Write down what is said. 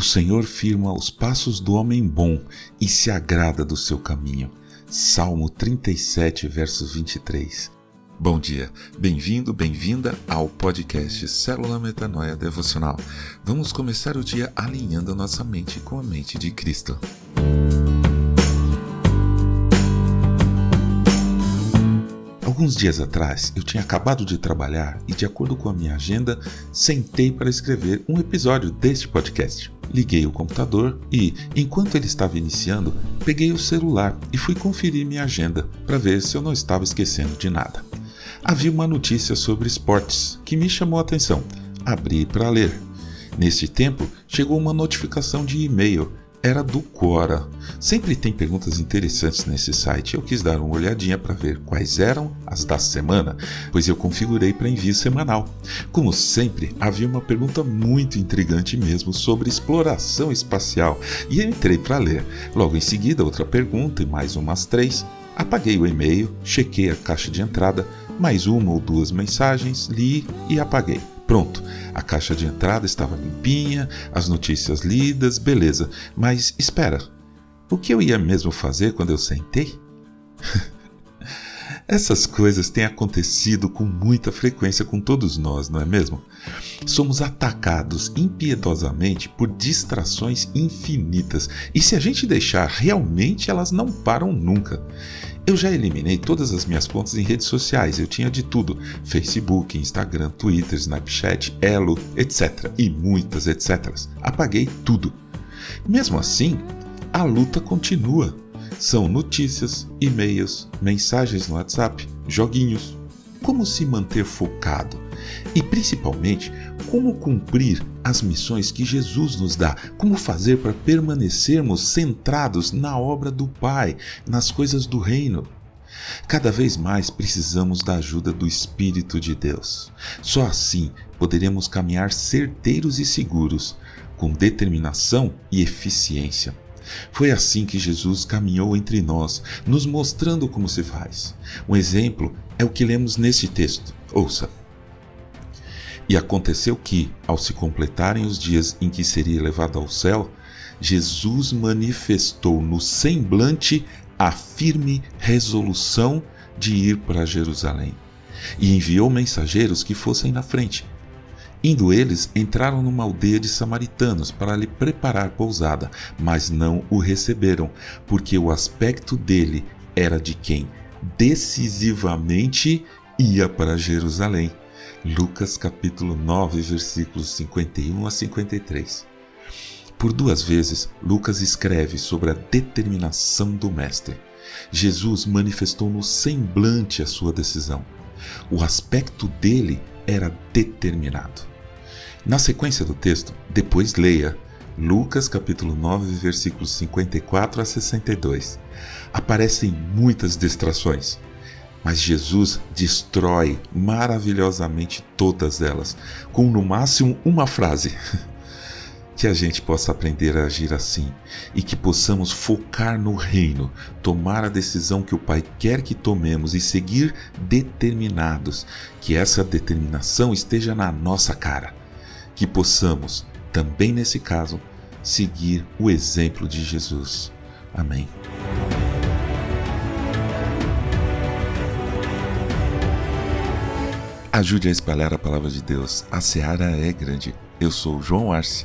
O Senhor firma os passos do homem bom e se agrada do seu caminho. Salmo 37, verso 23. Bom dia, bem-vindo, bem-vinda ao podcast Célula Metanoia Devocional. Vamos começar o dia alinhando nossa mente com a mente de Cristo. Alguns dias atrás, eu tinha acabado de trabalhar e, de acordo com a minha agenda, sentei para escrever um episódio deste podcast. Liguei o computador e, enquanto ele estava iniciando, peguei o celular e fui conferir minha agenda para ver se eu não estava esquecendo de nada havia uma notícia sobre esportes que me chamou a atenção. Abri para ler. Neste tempo, chegou uma notificação de e-mail. Era do Quora. Sempre tem perguntas interessantes nesse site. Eu quis dar uma olhadinha para ver quais eram as da semana, pois eu configurei para envio semanal. Como sempre, havia uma pergunta muito intrigante mesmo sobre exploração espacial e eu entrei para ler. Logo em seguida, outra pergunta e mais umas três. Apaguei o e-mail, chequei a caixa de entrada, mais uma ou duas mensagens, li e apaguei. Pronto, a caixa de entrada estava limpinha, as notícias lidas, beleza. Mas espera, o que eu ia mesmo fazer quando eu sentei? Essas coisas têm acontecido com muita frequência com todos nós, não é mesmo? Somos atacados impiedosamente por distrações infinitas e se a gente deixar, realmente elas não param nunca. Eu já eliminei todas as minhas contas em redes sociais, eu tinha de tudo: Facebook, Instagram, Twitter, Snapchat, Elo, etc. E muitas etc. Apaguei tudo. Mesmo assim, a luta continua. São notícias, e-mails, mensagens no WhatsApp, joguinhos. Como se manter focado? E principalmente, como cumprir as missões que Jesus nos dá, como fazer para permanecermos centrados na obra do Pai, nas coisas do Reino. Cada vez mais precisamos da ajuda do Espírito de Deus. Só assim poderemos caminhar certeiros e seguros, com determinação e eficiência. Foi assim que Jesus caminhou entre nós, nos mostrando como se faz. Um exemplo é o que lemos neste texto. Ouça. E aconteceu que, ao se completarem os dias em que seria levado ao céu, Jesus manifestou no semblante a firme resolução de ir para Jerusalém e enviou mensageiros que fossem na frente. Indo eles, entraram numa aldeia de samaritanos para lhe preparar pousada, mas não o receberam, porque o aspecto dele era de quem decisivamente ia para Jerusalém. Lucas capítulo 9, versículos 51 a 53. Por duas vezes, Lucas escreve sobre a determinação do Mestre. Jesus manifestou no semblante a sua decisão. O aspecto dele era determinado. Na sequência do texto, depois leia Lucas capítulo 9, versículos 54 a 62. Aparecem muitas distrações mas Jesus destrói maravilhosamente todas elas, com no máximo uma frase. que a gente possa aprender a agir assim e que possamos focar no reino, tomar a decisão que o Pai quer que tomemos e seguir determinados, que essa determinação esteja na nossa cara. Que possamos, também nesse caso, seguir o exemplo de Jesus. Amém. Ajude a espalhar a palavra de Deus. A seara é grande. Eu sou João Arce